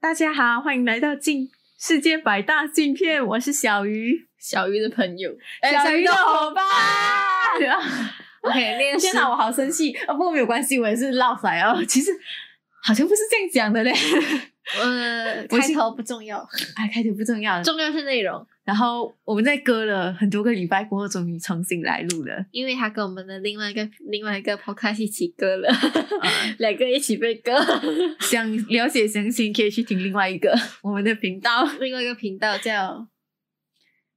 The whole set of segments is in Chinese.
大家好，欢迎来到镜世界百大镜片，我是小鱼，小鱼的朋友，哎小鱼的伙伴。OK，练习天哪，我好生气啊！不过没有关系，我也是落塞哦。其实好像不是这样讲的嘞。呃，我开头不重要，哎，开头不重要。重要是内容，然后我们在隔了很多个礼拜过后，终于重新来录了。因为他跟我们的另外一个另外一个 podcast 一起割了，嗯 两个一起被割，想了解详情，可以去听另外一个我们的频道。另外一个频道叫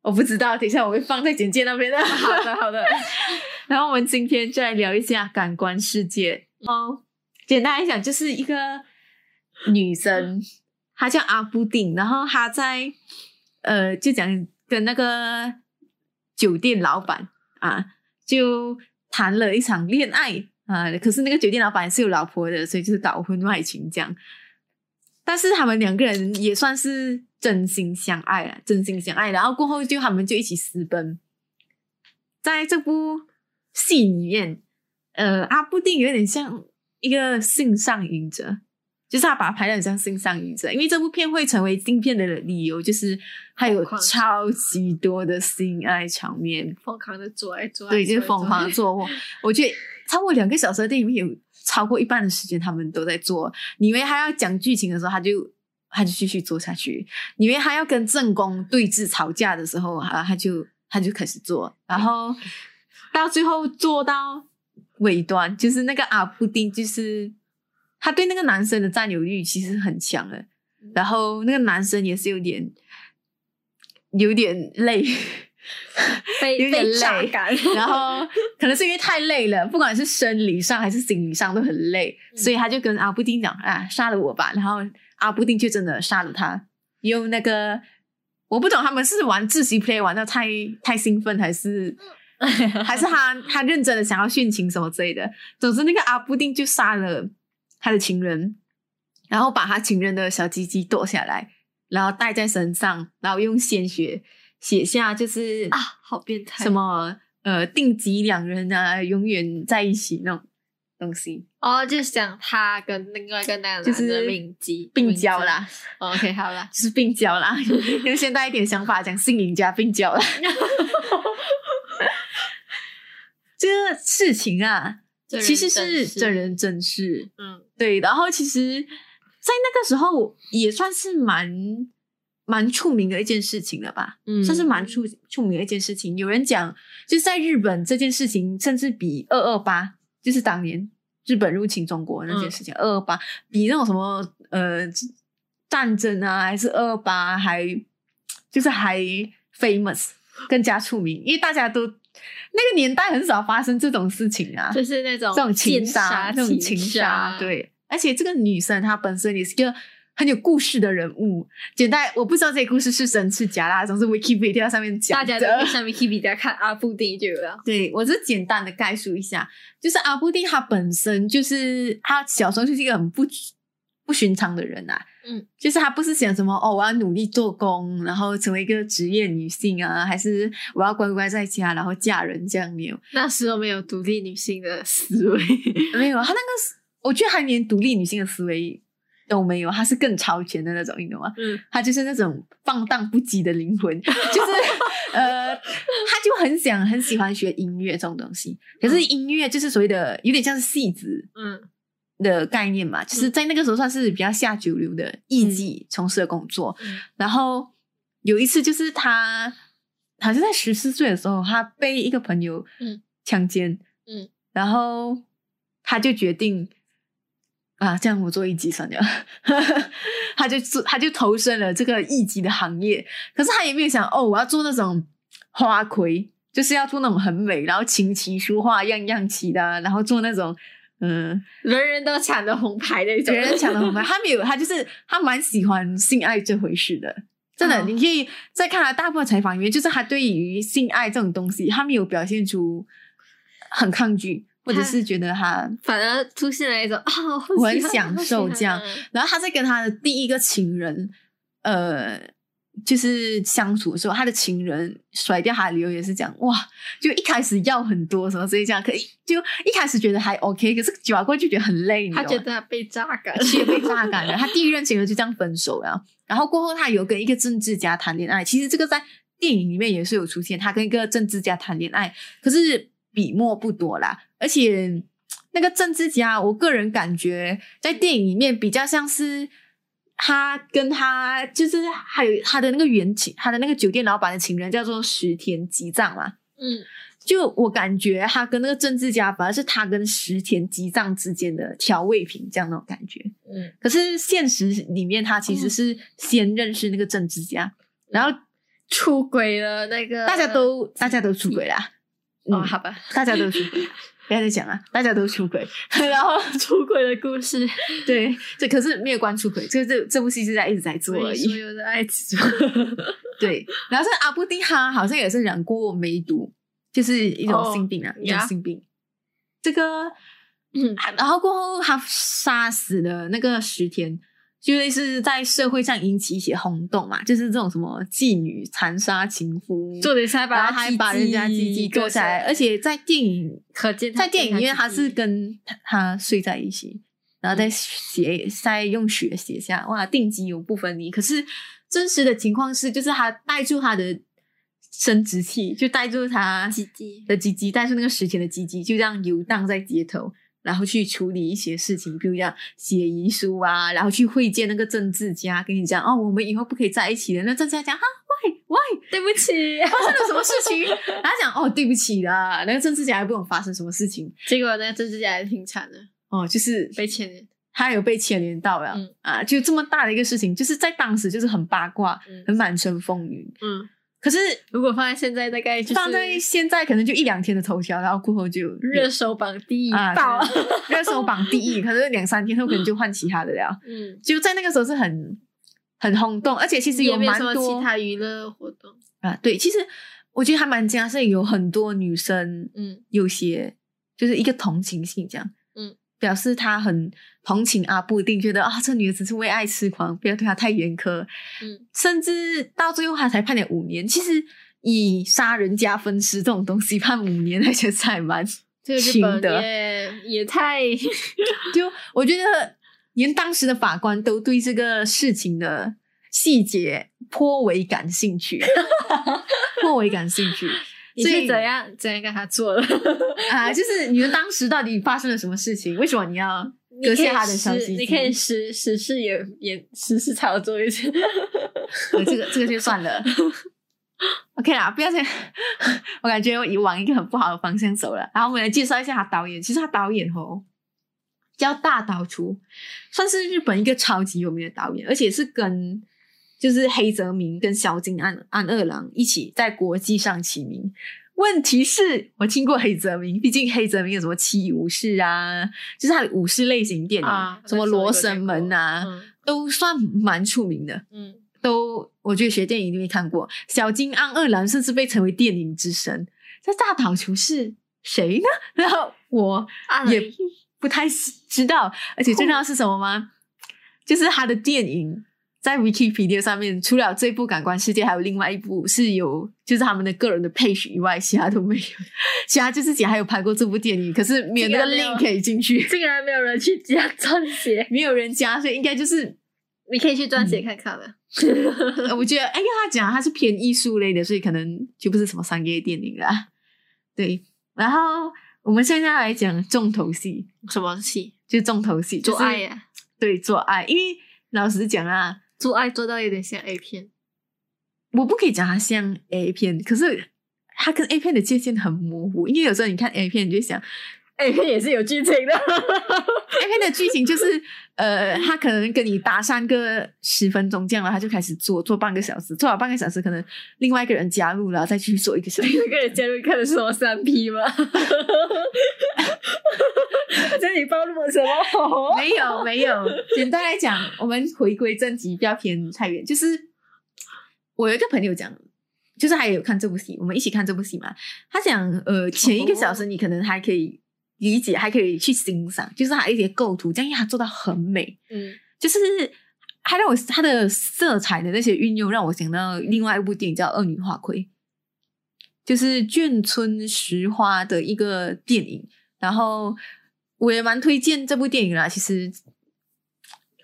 我不知道，等一下我会放在简介那边的。好的好 的，然后我们今天就来聊一下感官世界。哦，简单来讲，就是一个女生，她叫阿布丁，然后她在呃，就讲跟那个酒店老板啊，就谈了一场恋爱啊。可是那个酒店老板是有老婆的，所以就是搞婚外情这样。但是他们两个人也算是真心相爱了，真心相爱。然后过后就他们就一起私奔。在这部戏里面，呃，阿布丁有点像一个性上瘾者，就是他把它拍的很像性上瘾者，因为这部片会成为镜片的理由，就是它有超级多的性爱场面，疯狂的做爱做爱，对，就是疯狂的。做爱。我觉得超过两个小时的电影有超过一半的时间他们都在做。你以为他要讲剧情的时候，他就他就继续做下去；你以为他要跟正宫对峙吵架的时候啊，他就他就开始做，然后 到最后做到尾端，就是那个阿布丁，就是他对那个男生的占有欲其实很强的，然后那个男生也是有点有点累。被 有点累感，然后可能是因为太累了，不管是生理上还是心理上都很累，嗯所以他就跟阿布丁讲：“啊，杀了我吧！”然后阿布丁就真的杀了他，用那个我不懂他们是玩自习 play 玩到太太兴奋，还是 还是他他认真的想要殉情什么之类的。总之，那个阿布丁就杀了他的情人，然后把他情人的小鸡鸡剁下来，然后戴在身上，然后用鲜血写下就是啊，好变态！什么呃定级两人啊，永远在一起那种东西，哦，就想他跟另外一个男人就是男的命基病娇啦，哦 OK，好啦，就是病交啦，用现代一点想法讲，性瘾加病交啦。这个事情啊，其实是真人真事，嗯对。然后其实，在那个时候也算是蛮蛮出名的一件事情了吧。嗯算是蛮出出名的一件事情。有人讲，就是在日本这件事情，甚至比二二八，就是当年日本入侵中国那件事情，二二八比那种什么呃战争啊，还是二二八还就是还 famous 更加出名，因为大家都那个年代很少发生这种事情啊，就是那种这种情杀，这种情杀，对。而且这个女生她本身也是一个很有故事的人物。简单，我不知道这个故事是真是假啦，总是 Wikipedia 上面讲的。大家都上 Wikipedia 看阿布丁就有了。对我是简单的概述一下，就是阿布丁他本身就是他小时候就是一个很不不寻常的人啊，嗯，就是他不是想什么哦，我要努力做工，然后成为一个职业女性啊，还是我要乖乖在家然后嫁人这样没有，那时候没有独立女性的思维，没有，他那个我觉得还连独立女性的思维都没有，他是更超前的那种，你懂吗？嗯，他就是那种放荡不羁的灵魂，就是呃，他就很想很喜欢学音乐这种东西。可是音乐就是所谓的有点像是戏子嗯的概念嘛，就是在那个时候算是比较下九流的艺妓从事的工作。嗯。然后有一次就是他好像在十四岁的时候，他被一个朋友嗯。强奸，嗯，然后他就决定啊，这样我做艺妓算了，他就做他就投身了这个艺妓的行业。可是他也没有想哦，我要做那种花魁，就是要做那种很美，然后琴棋书画样样齐的啊、然后做那种嗯，人人都抢着红牌的一种，人人抢着红牌，他没有，他就是他蛮喜欢性爱这回事的。真的，哦你可以再看他大部分采访里面，就是他对于性爱这种东西，他没有表现出很抗拒，或者是觉得他反而出现了一种啊，我我很享受这样。然后他在跟他的第一个情人，呃，就是相处的时候，他的情人甩掉他的理由也是讲哇，就一开始要很多什么，所以这样可以就一开始觉得还 OK，可是久了过后就觉得很累，你他觉得他被榨干，其实被榨干了。他第一任情人就这样分手了，然后过后他有跟一个政治家谈恋爱，其实这个在电影里面也是有出现，他跟一个政治家谈恋爱，可是笔墨不多啦，而且那个政治家，我个人感觉在电影里面比较像是。他跟他就是还有他的那个原情，他的那个酒店老板的情人叫做石田吉藏嘛，嗯，就我感觉他跟那个政治家反而是他跟石田吉藏之间的调味品这样那种感觉。嗯，可是现实里面他其实是先认识那个政治家，然后出轨了那个，大家都大家都出轨啦。哦，嗯好吧，大家都出轨，不要再讲啊，大家都出轨，然后出轨的故事，对，这可是没有关出轨，这这这部戏是在一直在做而已。所。有的爱情，对，然后是阿布丁哈好像也是染过梅毒，就是一种哦性病啊，一种呀性病。这个，嗯。啊然后过后他杀死了那个石田，就类似在社会上引起一些轰动嘛，就是这种什么妓女残杀情夫，做点是还把他还把人家鸡鸡割下来，而且在电影可见在电影里面他是跟跟他他睡在一起，然后再写再用血写下哇定机永不分离。可是真实的情况是，就是他带住他的生殖器，就带住他鸡鸡，的鸡鸡，带住那个时间的鸡鸡，就这样游荡在街头。然后去处理一些事情，比如讲写遗书啊，然后去会见那个政治家，跟你讲哦，我们以后不可以在一起了。那政治家讲啊，why why 对不起，发生了什么事情？然后他讲哦，对不起啦，那个政治家还不懂发生什么事情结果那个政治家还挺惨的，哦，就是被牵连，他有被牵连到了、嗯啊，就这么大的一个事情，就是在当时就是很八卦，嗯很满城风雨。嗯，可是如果放在现在，大概就是放在现在可能就一两天的头条，然后过后就热搜榜第一啊爆，对热搜榜第一，可是两三天后可能就换其他的了。嗯，就在那个时候是很很轰动，而且其实也没有什么蛮多其他娱乐活动，啊，对，其实我觉得还蛮加深，有很多女生嗯。有些就是一个同情心这样，嗯，表示他很同情阿布丁，觉得啊这女的只是为爱痴狂，不要对她太严苛，嗯，甚至到最后他才判了五年。其实以杀人加分尸这种东西判五年，那觉得还蛮轻的。也也太，就我觉得连当时的法官都对这个事情的细节颇为感兴趣，颇为感兴趣。你所以是怎样怎样跟他做了？啊，就是你们当时到底发生了什么事情？为什么你要割下他的小实鸡鸡？你可以实实事也也实事操作一下。呃这个这个就算了。OK 啦，不要这样，我感觉我往一个很不好的方向走了。然后我们来介绍一下他导演，其实他导演哦叫大岛厨，算是日本一个超级有名的导演，而且是跟就是黑泽明跟小津安安二郎一起在国际上起名。问题是我听过黑泽明，毕竟黑泽明有什么七武士啊，就是他的武士类型电影，啊什么罗生门啊，嗯都算蛮出名的。嗯，都我觉得学电影一定会看过。小金安二郎甚至被称为电影之神。这大岛球是谁呢？然后我啊也不太知道，而且最重要是什么吗？就是他的电影在 Wikipedia 上面，除了这部《感官世界》，还有另外一部是有就是他们的个人的配曲以外，其他都没有。其他就自己还有拍过这部电影，可是没有那个 link 可以进去，竟然没有人去加撰写，没有人加，所以应该就是你可以去撰写看看了。呃我觉得，哎，因为他讲他是偏艺术类的，所以可能就不是什么商业电影啦。对，然后我们现在来讲重头戏，什么戏？就重头戏，做爱呀、对，做爱。因为老实讲啊，做爱做到有点像 A 片。我不可以讲它像 A 片，可是它跟 A 片的界限很模糊。因为有时候你看 A 片，你就想 A 片也是有剧情的。A 片的剧情就是，呃，他可能跟你搭讪个十分钟这样了，他就开始做做半个小时，做好半个小时，可能另外一个人加入了，再继续做一个小时。一个人加入看的是我三 P 吗？这里暴露了什么？没有没有，简单来讲，我们回归正题，不要偏太远。就是我有一个朋友讲，就是还有看这部戏，我们一起看这部戏嘛。他讲，呃，前一个小时你可能还可以理解，还可以去欣赏，就是他一些构图，这样因为他做到很美，嗯就是还让我它的色彩的那些运用，让我想到另外一部电影叫《恶女花魁》，就是眷村石花的一个电影。然后我也蛮推荐这部电影啦。其实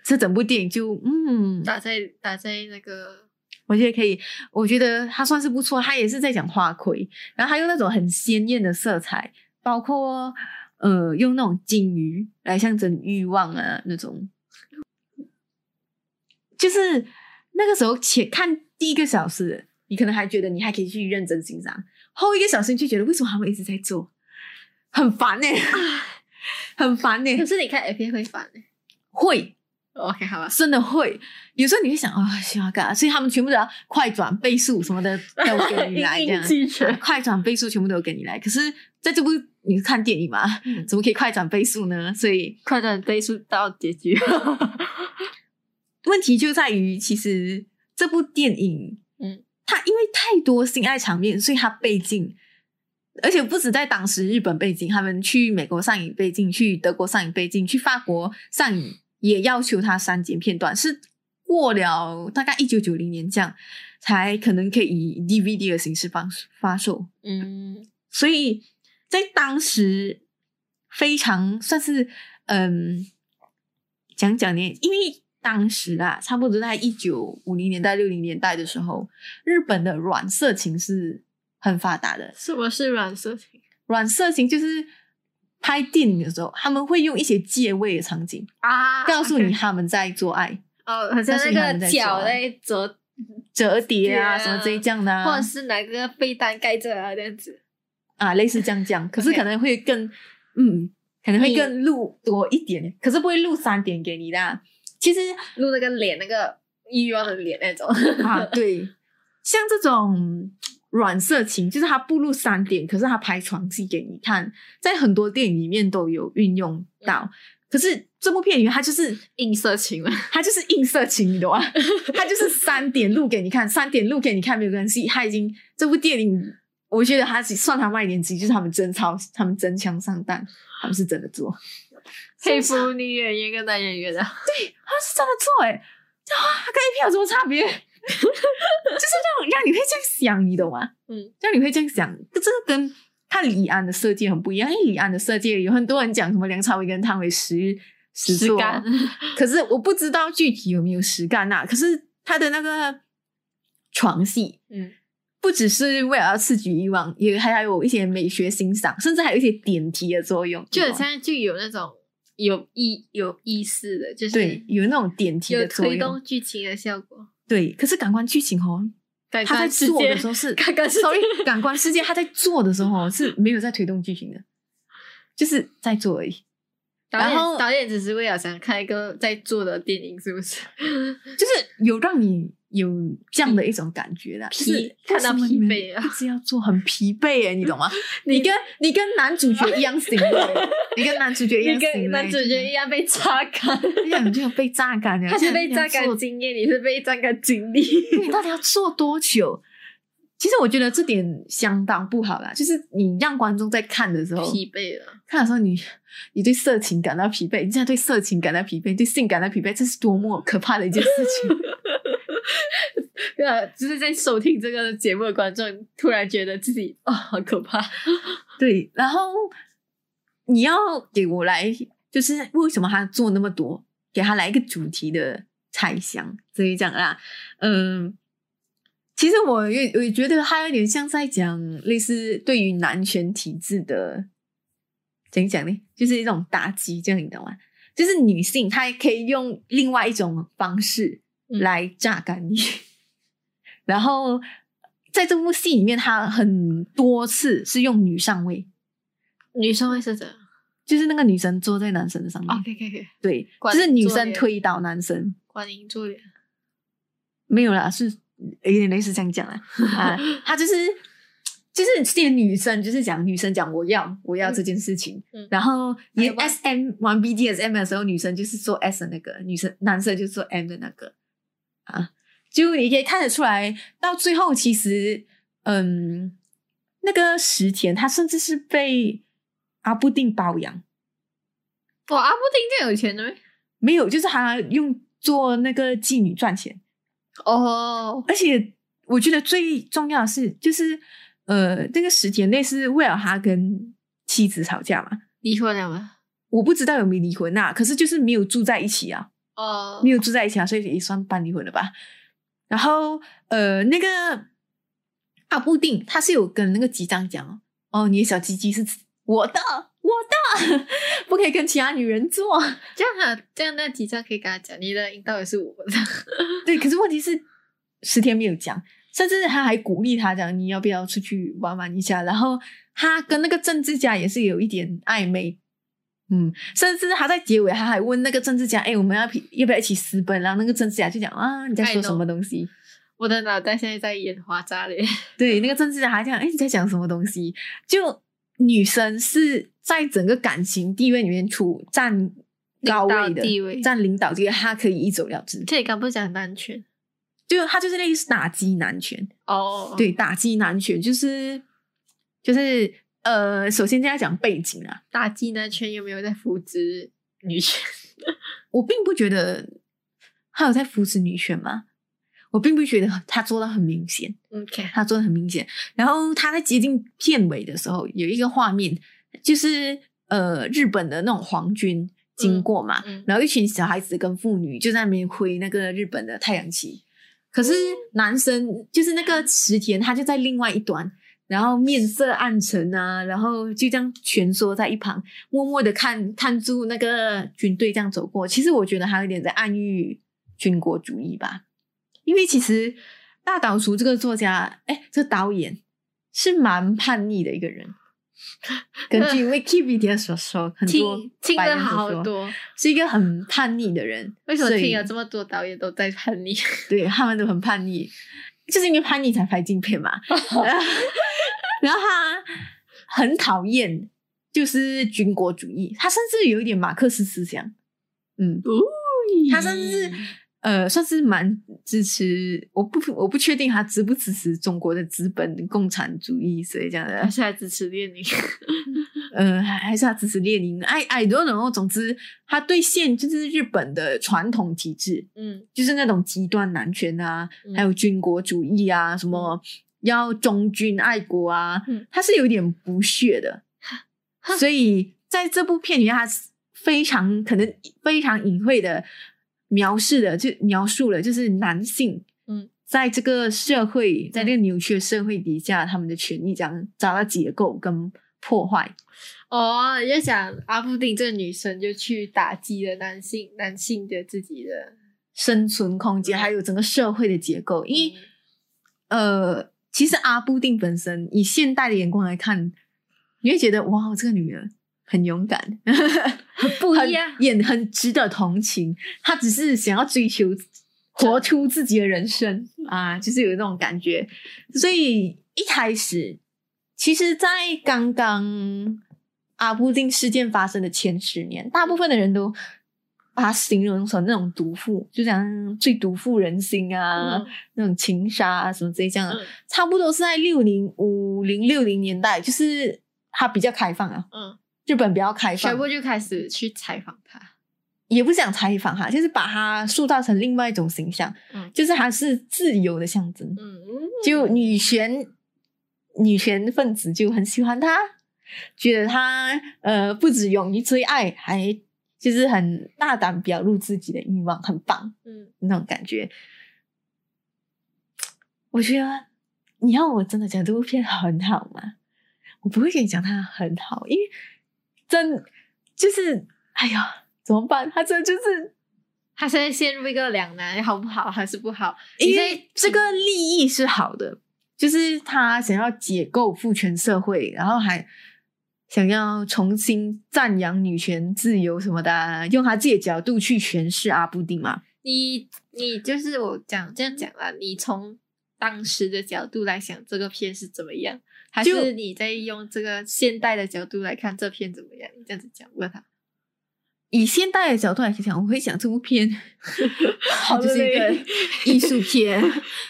这整部电影就嗯，打在打在那个我觉得可以，我觉得它算是不错。它也是在讲花魁，然后它用那种很鲜艳的色彩，包括呃用那种金鱼来象征欲望啊那种。就是那个时候，且看第一个小时，你可能还觉得你还可以去认真欣赏，后一个小时你就觉得为什么他们一直在做，很烦呢、很烦呢、可是你看 A 片会烦欸会 OK 好吧，真的会，有时候你会想啊，喜欢干，所以他们全部都要快转倍速什么的都给你来 这样，快转倍速全部都给你来。可是在这部你是看电影嘛，嗯怎么可以快转倍速呢？所以快转倍速到结局。问题就在于，其实这部电影，嗯，它因为太多性爱场面，所以它被禁，而且不止在当时日本被禁，他们去美国上映被禁，去德国上映被禁，去法国上映也要求它删减片段，是过了大概一九九零年这样，才可能可以以 DVD 的形式发发售。嗯，所以在当时非常算是嗯讲讲呢，因为当时啊，差不多在一九五零年代、六零年代的时候，日本的软色情是很发达的。什么是软色情？软色情就是拍电影的时候，他们会用一些借位的场景，啊告诉你他们在做爱、哦，好像那个脚在折，折叠啊什么这一样的、啊，或者是拿个被单盖着啊这样子。啊，类似这样讲，可是可能会更，嗯，可能会更录多一点，可是不会录三点给你的啊。其实录那个脸，那个欲望的脸那种。啊，对，像这种软色情，就是他不录三点，可是他拍床戏给你看，在很多电影里面都有运用到。可是这部片里面，它就是硬色情了，它就是硬色情，你懂吗？它就是三点录给你看，三点录给你看没有关系。它已经这部电影，我觉得他是算他卖点之一，就是他们真操，他们真枪上弹，他们是真的做，佩服女演员跟男演员啊。他是真的做哎、欸，这啊跟 A 片有什么差别？就是让让你会这样想，你懂吗？嗯，让你会这样想，这个跟看李安的设计很不一样。因为李安的设计有很多人讲什么梁朝伟跟汤唯实实做。可是我不知道具体有没有实干呐、可是他的那个床戏，嗯，不只是为了要刺激欲望，也还有一些美学欣赏，甚至还有一些点题的作用，就很像就有那种有意有意思的，就是对，有那种点题的作用。推动剧情的效果。对，可是感官剧情哦，感他在做的时候是 感官世界 sorry，感官世界他在做的时候哦是没有在推动剧情的，就是在做而已。导演然后导演只是为了想看一个在做的电影，是不是？就是有让你有这样的一种感觉啦，疲就是看到疲惫啊一直要做很疲惫哎，你懂吗？你跟你跟男主角一样行为，你跟男主角一样你行为，跟男主角一样被榨干，一样，你就被榨干了，他是被榨干经验，你是被榨干经历。你到底要做多久？其实我觉得这点相当不好啦，就是你让观众在看的时候，疲惫了，看的时候你你对色情感到疲惫，你现在对色情感到疲惫，对性感到疲惫，这是多么可怕的一件事情！对啊，就是在收听这个节目的观众突然觉得自己啊、好可怕。对，然后你要给我来，就是为什么他做那么多，给他来一个主题的猜想，所以讲啦，嗯。其实我也我也觉得他有点像在讲类似对于男权体制的怎么讲呢？就是一种打击，这样你懂吗？就是女性她可以用另外一种方式嗯来榨干你，然后在这部戏里面，他很多次是用女上位，女生位是这样就是那个女生坐在男生的上面，？OK OK OK，对，就是女生推倒男生，观音助脸。没有啦，是有点类似这样讲啦。啊，他就是就是这些女生就是讲女生讲我要我要这件事情，嗯然后你还有吗 S M 玩 B D S M 的时候，女生就是做 S 的那个，女生男生就是做 M 的那个啊，就你可以看得出来，到最后其实嗯，那个石田他甚至是被阿布丁包养。哇，阿布丁这样有钱的没？没有，就是他用做那个妓女赚钱，哦，而且我觉得最重要的是，就是呃，那个时间内是为了他跟妻子吵架嘛，离婚了吗？我不知道有没有离婚啊，可是就是没有住在一起啊，哦，没有住在一起啊，所以也算半离婚了吧。然后呃，那个阿布定他是有跟那个机长讲哦，哦，你的小鸡鸡是我的，我的，不可以跟其他女人做。这样啊，这样那几张可以跟他讲，你的阴道也是我的。对，可是问题是十天没有讲，甚至他还鼓励他讲你要不要出去玩玩一下。然后他跟那个政治家也是有一点暧昧，嗯，甚至他在结尾他还问那个政治家，哎，我们要要不要一起私奔？然后那个政治家就讲啊，你在说什么东西？我的脑袋现在在演花渣嘞。对，那个政治家还讲，哎，你在讲什么东西？就女生是在整个感情地位里面处占高位的地位。占领导地位，她可以一走了之。这里刚不是讲男权？就他就是类似打击男权，哦，对，打击男权就是就是呃，首先现在讲背景啊，打击男权有没有在扶植女权？我并不觉得他有在扶持女权嘛，我并不觉得他做到很明显，OK，他做的很明显。然后他在接近片尾的时候，有一个画面，就是呃日本的那种皇军经过嘛，嗯嗯然后一群小孩子跟妇女就在那边挥那个日本的太阳旗，可是男生就是那个池田，他就在另外一端。然后面色暗沉啊，然后就这样蜷缩在一旁，默默的看看住那个军队这样走过。其实我觉得还有点在暗喻军国主义吧，因为其实大岛渚这个作家，哎，这个导演是蛮叛逆的一个人。根据 Wikipedia 所说，很多听听了好多，是一个很叛逆的人。为什么听了这么多导演都在叛逆？对他们都很叛逆，就是因为叛逆才拍镜片嘛。然后他很讨厌就是军国主义，他甚至有一点马克思思想。嗯，他甚至是呃，算是蛮支持，我不我不确定他支不支持中国的资本共产主义，所以这样的还是还支持列宁？呃，还还是他支持列宁。I I don't know，总之他对现就是日本的传统体制，嗯就是那种极端男权啊，嗯还有军国主义啊，什么要忠君爱国啊，嗯他是有点不屑的。所以在这部片里面，他是非常可能非常隐晦的描述的，就描述了就是男性，嗯，在这个社会，在这个扭曲的社会底下，他们的权利这样遭到解构跟破坏。哦，就想阿布丁这个女生就去打击了男性男性的自己的，生存空间，还有整个社会的结构。因为、嗯呃，其实阿布定本身以现代的眼光来看，你会觉得哇，这个女人很勇敢，很 不很一样。也很值得同情。他只是想要追求活出自己的人生啊，就是有那种感觉。所以一开始，其实，在刚刚阿布丁事件发生的前十年，大部分的人都把它形容成那种毒妇，就讲最毒妇人心啊，嗯那种情杀啊什么这些这样的，嗯差不多是在六零五零六零年代，就是他比较开放啊，嗯，日本比较开放全，部就开始去采访他。也不是讲采访哈，就是把他塑造成另外一种形象，嗯就是他是自由的象征，嗯，就女权女权分子就很喜欢他，觉得他呃不止勇于追爱，还就是很大胆表露自己的欲望，很棒嗯那种感觉。我觉得你要我真的讲这部片很好吗？我不会跟你讲它很好，因为真就是哎呀怎么办？他真的就是他现在陷入一个两难，好不好还是不好？因为这个利益是好的，就是他想要解构父权社会，然后还想要重新赞扬女权自由什么的啊，用他自己的角度去诠释阿布丁嘛。你你就是我讲这样讲啦，你从当时的角度来想这个片是怎么样，还是你在用这个现代的角度来看这片怎么样？你这样子讲问他，以现代的角度来讲，我会想这部片，它好就是一个 艺术片，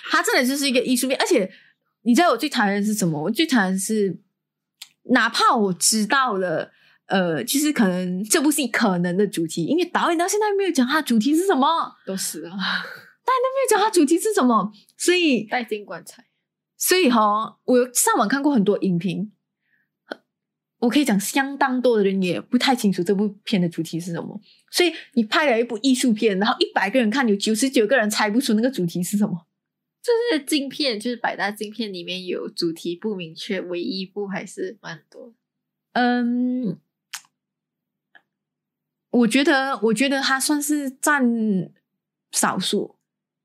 它真的就是一个艺术片。而且，你知道我最讨厌的是什么？我最讨厌的是，哪怕我知道了，呃，就是可能这部戏可能的主题，因为导演到现在没有讲他主题是什么，都是啊，没有讲他主题是什么，所以带进棺材。所以哈，我上网看过很多影评，我可以讲相当多的人也不太清楚这部片的主题是什么。所以你拍了一部艺术片，然后一百个人看，有九十九个人猜不出那个主题是什么。就是镜片，就是百大镜片里面有主题不明确，唯一一部还是蛮多。嗯，我觉得，我觉得它算是占少数，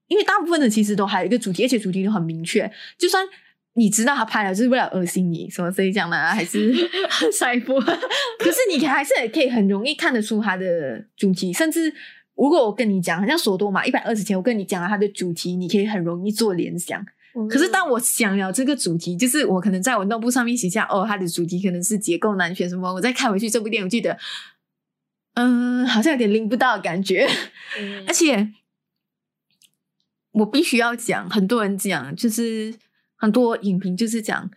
因为大部分的其实都还有一个主题，而且主题都很明确。就算你知道他拍了就是为了恶心你，什么这一讲的，还是 下一部，可是你还是可以很容易看得出他的主题，甚至如果我跟你讲，好像索多玛一百二十天，我跟你讲了它的主题，你可以很容易做联想。可是当我想了这个主题，就是我可能在我 notebook 上面写下，哦，它的主题可能是结构难选什么，我再看回去这部电影，我记得，嗯，好像有点拎不到的感觉，嗯而且我必须要讲，很多人讲，就是很多影评就是讲，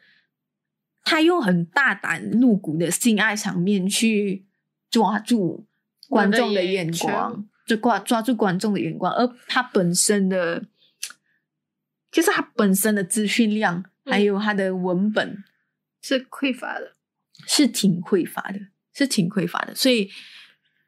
他用很大胆露骨的性爱场面去抓住观众的眼光，就抓抓住观众的眼光，而他本身的，就是他本身的资讯量，还有他的文本是匮乏的。是挺匮乏的，是挺匮乏的，所以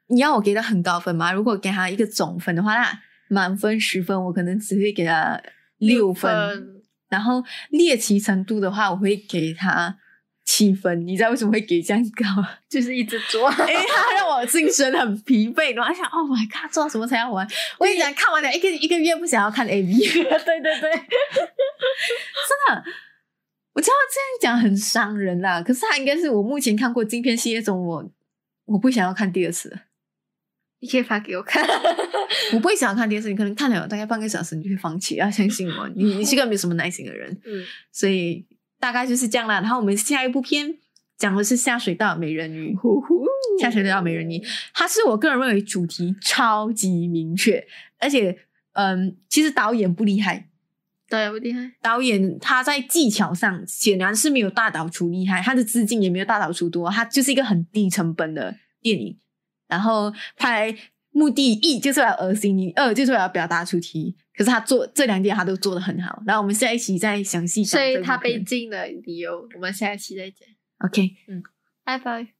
你要我给他很高分吗？如果给他一个总分的话，那满分十分，我可能只会给他六分。分然后猎奇程度的话，我会给他七分。你知道为什么会给这样高？就是一直做，因为他让我精神很疲惫，然后想，Oh my god，做什么才要玩？我跟你讲，看完了一个一个月不想要看 A V，对对对，真的。我知道这样讲很伤人啦，可是他应该是我目前看过镜片系列中我我不想要看第二次的。你可以发给我看。我不会想要看电视，你可能看了大概半个小时，你就会放弃。要相信我，你你是个没有什么耐心的人，嗯，所以大概就是这样啦。然后我们下一部片讲的是下水道美人鱼，呼呼，下水道美人鱼，它是我个人认为主题超级明确，而且嗯，其实导演不厉害，导演不厉害，导演他在技巧上显然是没有大导出厉害，他的资金也没有大导出多，他就是一个很低成本的电影，然后拍目的一就是为了恶心你，二就是为了表达出题。可是他做这两点他都做得很好，然后我们下一期再详细讲所以。他被禁的理由，我们下一期再讲。OK 嗯。拜拜。